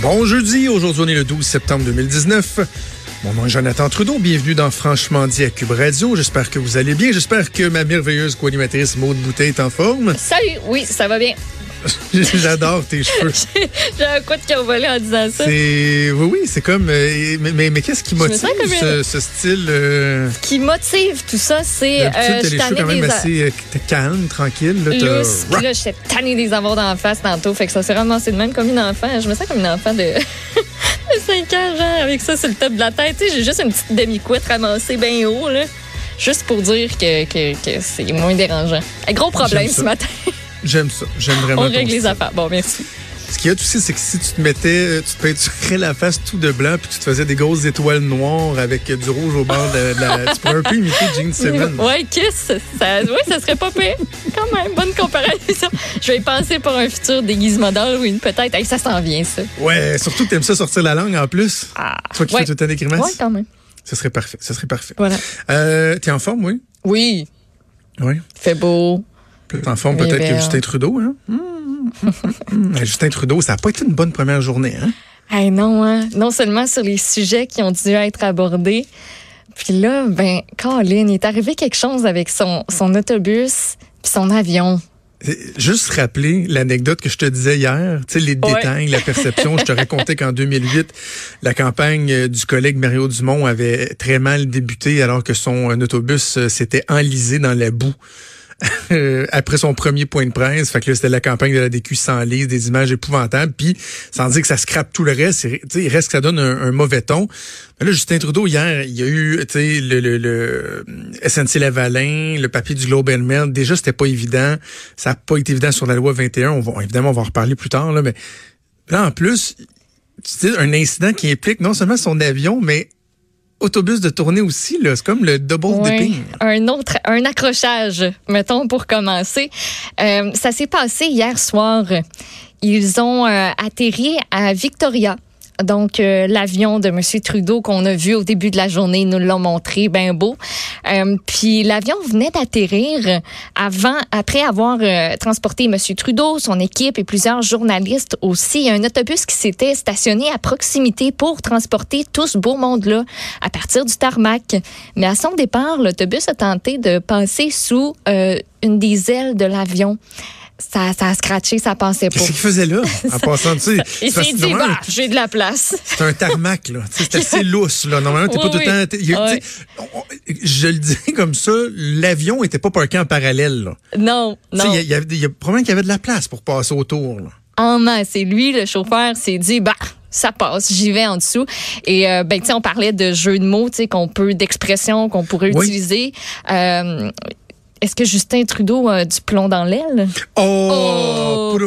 Bon jeudi, aujourd'hui on est le 12 septembre 2019. Mon nom est Jonathan Trudeau, bienvenue dans Franchement dit à Cube Radio. J'espère que vous allez bien, j'espère que ma merveilleuse co-animatrice Maude Boutet est en forme. Salut, oui, ça va bien. J'adore tes cheveux. J'ai un coup de cœur volé en disant ça. C'est oui, oui, c'est comme. euh, mais mais, mais qu'est-ce qui motive ce, ce style euh, Ce qui motive tout ça, c'est. Euh, je les cheveux quand même des assez euh, calme, tranquille. Là, lousses. Puis là, j'étais tannée des avoir d'en face tantôt. Fait que ça s'est ramassé de même comme une enfant. Je me sens comme une enfant de. de 5 ans, genre, avec ça sur le top de la tête. J'ai juste une petite demi-couette ramassée bien haut, là. Juste pour dire que, que, que c'est moins dérangeant. Un gros problème ce matin. J'aime ça. J'aime vraiment. On règle les affaires. Bon, merci. Ce qu'il y a aussi, c'est que si tu te mettais, tu te peinturais la face tout de blanc, puis tu te faisais des grosses étoiles noires avec du rouge au bord de, la. tu pourrais un peu imiter Gene Simmons. Ouais, Kiss, ça, ouais, ça serait pas pire. Quand même, bonne comparaison. Je vais y penser pour un futur déguisement d'Halloween, peut-être. Hey, ça s'en vient, ça. Ouais, surtout que t'aimes ça sortir la langue en plus. Ah, Toi qui ouais. fais tout le temps des grimaces. Ouais, quand même. Ce serait parfait. Ce serait parfait. Voilà. Euh, T'es en forme, oui? Oui, Oui. fait beau. T'es en forme Oui, peut-être que Justin Trudeau, hein? Justin Trudeau, ça n'a pas été une bonne première journée, hein? Hey, non, hein? Non seulement sur les sujets qui ont dû être abordés, puis là, ben, Colin, il est arrivé quelque chose avec son, son autobus puis son avion. Juste rappeler l'anecdote que je te disais hier, tu sais, les Ouais. détails, la perception. je te racontais qu'en 2008, la campagne euh, du collègue Mario Dumont avait très mal débuté alors que son euh, autobus euh, s'était enlisé dans la boue. euh, après son premier point de presse. Fait que là, c'était la campagne de la DQ sans lise, des images épouvantables. Puis, sans dire que ça scrape tout le reste, il reste que ça donne un, mauvais ton. Là, Justin Trudeau, hier, il y a eu, le, le, le SNC Lavalin, le papier du Globe and Mail. Déjà, c'était pas évident. Ça n'a pas été évident sur la loi 21. On va, évidemment, on va en reparler plus tard, là, mais là, en plus, tu sais, un incident qui implique non seulement son avion, mais autobus de tournée aussi, là. C'est comme le double Ouais, dipping. un autre, un accrochage, mettons, pour commencer. Euh, ça s'est passé hier soir. Ils ont euh, atterri à Victoria. Donc, euh, l'avion de M. Trudeau qu'on a vu au début de la journée, nous l'ont montré, bien beau. Euh, puis l'avion venait d'atterrir avant, après avoir euh, transporté M. Trudeau, son équipe et plusieurs journalistes aussi. Un autobus qui s'était stationné à proximité pour transporter tout ce beau monde-là à partir du tarmac. Mais à son départ, l'autobus a tenté de passer sous euh, une des ailes de l'avion. Ça, ça a scratché, ça passait pas. Qu'est-ce qu'il faisait là, en passant, tu sais? Il c'est s'est dit, bah, j'ai de la place. C'est un tarmac, là. C'est assez lousse, là. Normalement, t'es pas Oui, tout le temps. il Je le dis comme ça, l'avion était pas parqué en parallèle, là. Non, Tu sais, non. Il y, a- y y probablement qu'il y avait de la place pour passer autour, là. en masse. Et lui, le chauffeur, s'est dit, bah, ça passe, j'y vais en dessous. Et euh, ben, tu sais, on parlait de jeux de mots, tu sais, qu'on peut, d'expressions qu'on pourrait Oui. utiliser. Euh, Est-ce que Justin Trudeau a du plomb dans l'aile? Oh! Oh!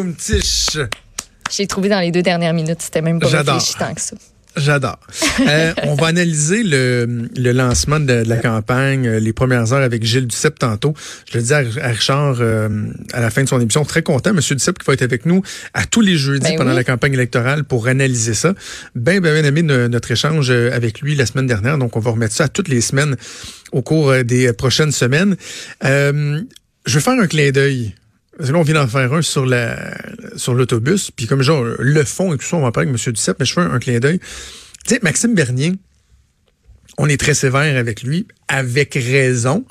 J'ai trouvé dans les deux dernières minutes. C'était même pas réfléchi tant que ça. J'adore. Euh, on va analyser le, le lancement de, de la campagne, euh, les premières heures avec Gilles Duceppe tantôt. Je le dis à, à Richard euh, à la fin de son émission. Très content, Monsieur Duceppe, qui va être avec nous à tous les jeudis Ben pendant oui. la campagne électorale pour analyser ça. Ben, ben, ben aimé no- notre échange avec lui la semaine dernière. Donc, on va remettre ça toutes les semaines au cours des prochaines semaines. Euh, je vais faire un clin d'œil. Parce que là, on vient d'en faire un sur sur l'autobus. Puis comme genre le fond et tout ça, on va parler avec M. Duceppe, mais je fais un, un clin d'œil. Tu sais, Maxime Bernier, on est très sévère avec lui, avec raison.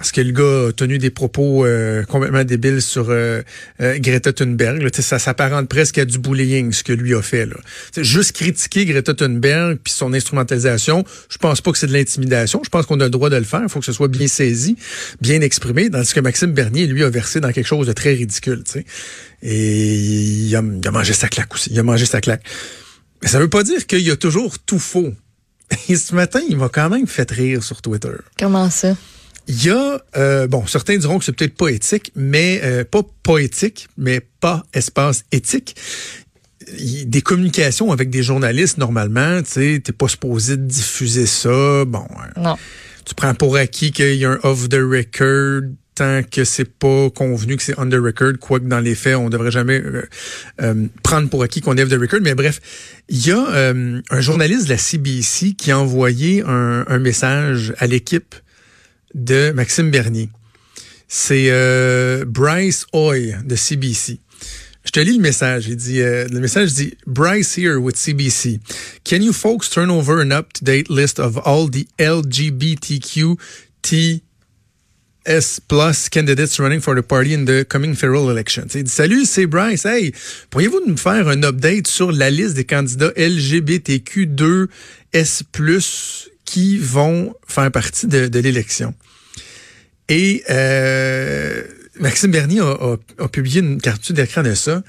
Parce que le gars a tenu des propos euh, complètement débiles sur euh, euh, Greta Thunberg. Là. Ça s'apparente presque à du bullying, ce que lui a fait. Là. Juste critiquer Greta Thunberg puis son instrumentalisation, je pense pas que c'est de l'intimidation. Je pense qu'on a le droit de le faire. Il faut que ce soit bien saisi, bien exprimé. Tandis que Maxime Bernier, lui, a versé dans quelque chose de très ridicule. Et il a, il a mangé sa claque aussi. Il a mangé sa claque. Mais ça veut pas dire qu'il a toujours tout faux. Et ce matin, il m'a quand même fait rire sur Twitter. Comment ça? Il y a, euh, bon, certains diront que c'est peut-être pas éthique, mais euh, pas poétique, mais pas espace éthique. Des communications avec des journalistes, normalement, tu sais, t'es pas supposé diffuser ça. Bon, Non. tu prends pour acquis qu'il y a un off the record tant que c'est pas convenu que c'est on the record, quoique dans les faits, on devrait jamais euh, euh, prendre pour acquis qu'on est off the record. Mais bref, il y a euh, un journaliste de la CBC qui a envoyé un, un message à l'équipe de Maxime Bernier. C'est euh, Bryce Hoy de CBC. Je te lis le message. Il dit, euh, le message dit, Bryce here with CBC. Can you folks turn over an up-to-date list of all the LGBTQ S plus candidates running for the party in the coming federal election? Il dit, salut, c'est Bryce. Hey, pourriez-vous nous faire un update sur la liste des candidats LGBTQ2 S plus qui vont faire partie de, l'élection? Et euh, Maxime Bernier a, publié une capture d'écran de ça.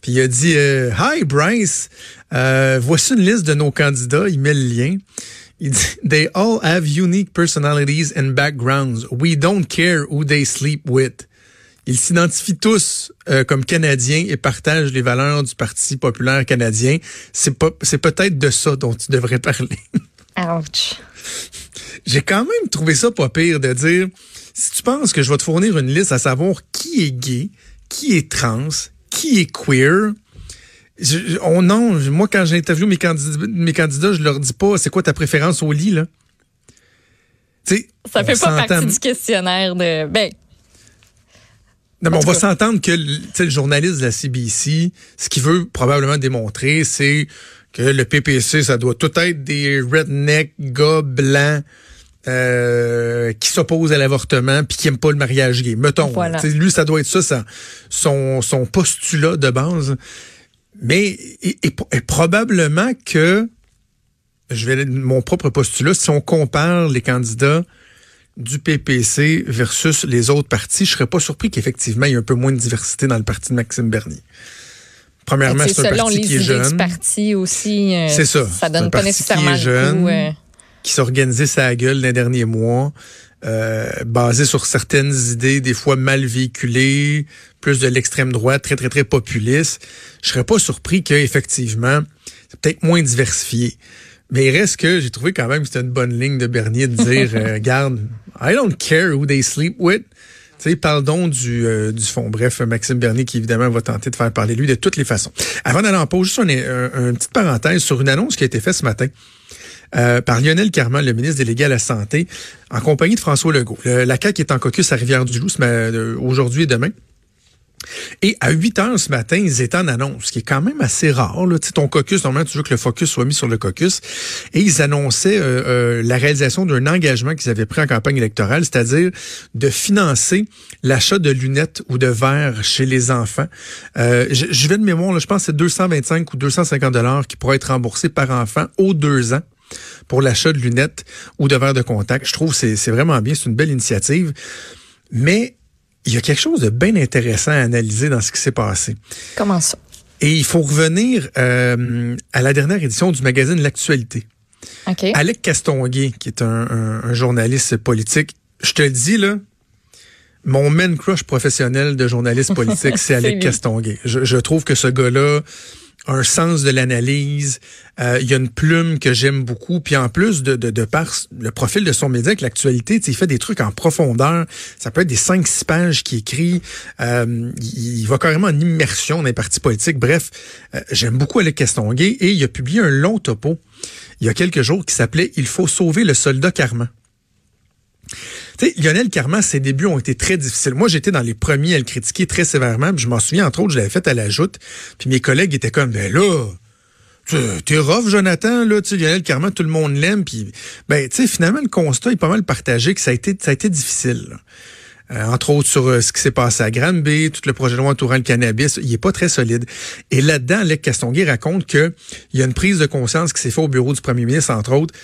Puis il a dit euh, Hi Bryce, euh, voici une liste de nos candidats. Il met le lien. Il dit They all have unique personalities and backgrounds. We don't care who they sleep with. Ils s'identifient tous comme Canadiens et partagent les valeurs du Parti populaire canadien. C'est c'est peut-être de ça dont tu devrais parler. Ouch. J'ai quand même trouvé ça pas pire de dire si tu penses que je vais te fournir une liste à savoir qui est gay, qui est trans, qui est queer, on non, moi quand j'interviewe mes candidats, mes candidats, je leur dis pas c'est quoi ta préférence au lit là? T'sais, ça fait pas partie du questionnaire de ben. Non, mais on va s'entendre que le journaliste de la CBC, ce qu'il veut probablement démontrer, c'est que le PPC, ça doit tout être des redneck gars blancs euh, qui s'oppose à l'avortement puis qui aime pas le mariage gay. Mettons, lui ça doit être ça, ça son son postulat de base. Mais et, probablement que je vais mon propre postulat si on compare les candidats du PPC versus les autres partis, je serais pas surpris qu'effectivement il y ait un peu moins de diversité dans le parti de Maxime Bernier. Premièrement, c'est un parti qui est jeune. parti aussi. Euh, c'est ça. Ça donne pas nécessairement jeune. Euh, qui s'organisait sa gueule les derniers mois, euh, basé sur certaines idées, des fois mal véhiculées, plus de l'extrême droite, très, très, très populiste. Je serais pas surpris qu'effectivement, c'est peut-être moins diversifié. Mais il reste que j'ai trouvé quand même que c'était une bonne ligne de Bernier de dire, euh, regarde, I don't care who they sleep with. Sais, parle donc du, euh, du fond. Bref, Maxime Bernier qui évidemment va tenter de faire parler lui de toutes les façons. Avant d'aller en pause, juste une, petite parenthèse sur une annonce qui a été faite ce matin. Euh, par Lionel Carman, le ministre délégué à la Santé, en compagnie de François Legault. la CAQ est en caucus à Rivière-du-Loup euh, aujourd'hui et demain. Et à 8 heures ce matin, ils étaient en annonce, ce qui est quand même assez rare. Là. Tu sais, ton caucus, normalement, tu veux que le focus soit mis sur le caucus. Et ils annonçaient euh, la réalisation d'un engagement qu'ils avaient pris en campagne électorale, c'est-à-dire de financer l'achat de lunettes ou de verres chez les enfants. je, je, vais de mémoire, là, je pense que c'est 225 ou 250 dollars qui pourraient être remboursés par enfant aux deux ans pour l'achat de lunettes ou de verres de contact. Je trouve que c'est vraiment bien, c'est une belle initiative. Mais il y a quelque chose de bien intéressant à analyser dans ce qui s'est passé. Comment ça? Et il faut revenir euh, à la dernière édition du magazine L'Actualité. Okay. Alec Castonguay, qui est un, journaliste politique, je te le dis, là, mon man crush professionnel de journaliste politique, c'est Alec Castonguay. Je, je, trouve que ce gars-là, un sens de l'analyse. Euh, il y a une plume que j'aime beaucoup. Puis en plus de, de, par le profil de son média l'actualité, il fait des trucs en profondeur. Ça peut être des 5-6 pages qu'il écrit. Euh, il, va carrément en immersion dans les partis politiques. Bref, euh, j'aime beaucoup Alec Castonguay et il a publié un long topo il y a quelques jours qui s'appelait « Il faut sauver le soldat Carman ». Tu sais, Lionel Carman, ses débuts ont été très difficiles. Moi, j'étais dans les premiers à le critiquer très sévèrement. je m'en souviens, entre autres, je l'avais fait à la joute. Puis mes collègues étaient comme, ben là, t'es rough, Jonathan, là, tu Lionel Carman, tout le monde l'aime. Puis, ben, tu sais, finalement, le constat est pas mal partagé que ça a été, ça a été difficile. Euh, entre autres sur euh, ce qui s'est passé à Granby, tout le projet de loi entourant le cannabis, il est pas très solide. Et là-dedans, Lec Castonguay raconte qu'il y a une prise de conscience qui s'est faite au bureau du premier ministre, entre autres,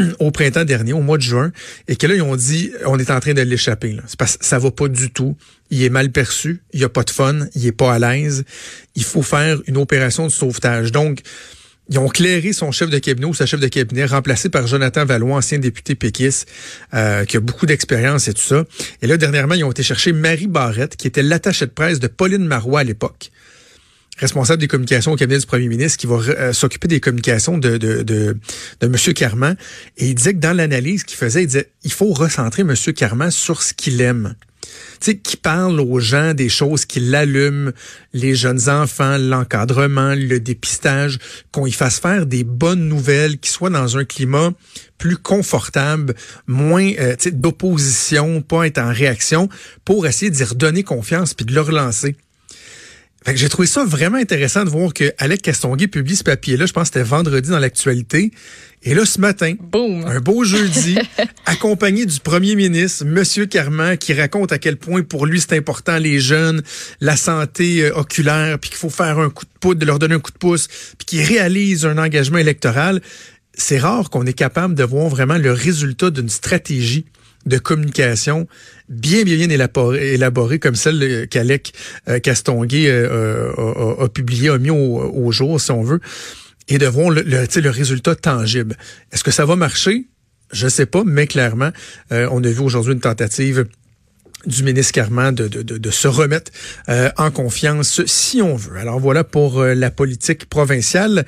au printemps dernier, au mois de juin, et que là, ils ont dit, on est en train de l'échapper. C'est parce que ça va pas du tout. Il est mal perçu, il y a pas de fun, il est pas à l'aise. Il faut faire une opération de sauvetage. Donc, ils ont clairé son chef de cabinet ou sa chef de cabinet, remplacé par Jonathan Valois, ancien député péquiste, euh, qui a beaucoup d'expérience et tout ça. Et là, dernièrement, ils ont été chercher Marie Barrette, qui était l'attachée de presse de Pauline Marois à l'époque responsable des communications au cabinet du premier ministre, qui va euh, s'occuper des communications de, de, de, de M. Carman. Et il disait que dans l'analyse qu'il faisait, il disait il faut recentrer M. Carman sur ce qu'il aime. Tu sais, qui parle aux gens des choses qui l'allument, les jeunes enfants, l'encadrement, le dépistage, qu'on y fasse faire des bonnes nouvelles, qui soient dans un climat plus confortable, moins euh, d'opposition, pas être en réaction, pour essayer d'y redonner confiance puis de le relancer. J'ai trouvé ça vraiment intéressant de voir que Alec Castonguay publie ce papier-là. Je pense que c'était vendredi dans l'actualité. Et là, ce matin, un beau jeudi, accompagné du premier ministre, Monsieur Carman, qui raconte à quel point pour lui c'est important les jeunes, la santé euh, oculaire, puis qu'il faut faire un coup de poudre, de leur donner un coup de pouce, puis qui réalise un engagement électoral. C'est rare qu'on est capable de voir vraiment le résultat d'une stratégie de communication bien, bien, bien élaborée, comme celle qu'Alec euh, Castonguay euh, a, a, publié, a mis au, jour, si on veut, et de voir le, le, résultat tangible. Est-ce que ça va marcher? Je sais pas, mais clairement, euh, on a vu aujourd'hui une tentative du ministre Carman de, de, de, se remettre en confiance si on veut. Alors voilà pour la politique provinciale.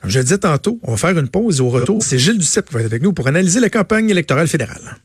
Comme je le disais tantôt, on va faire une pause et au retour, c'est Gilles Duceppe qui va être avec nous pour analyser la campagne électorale fédérale.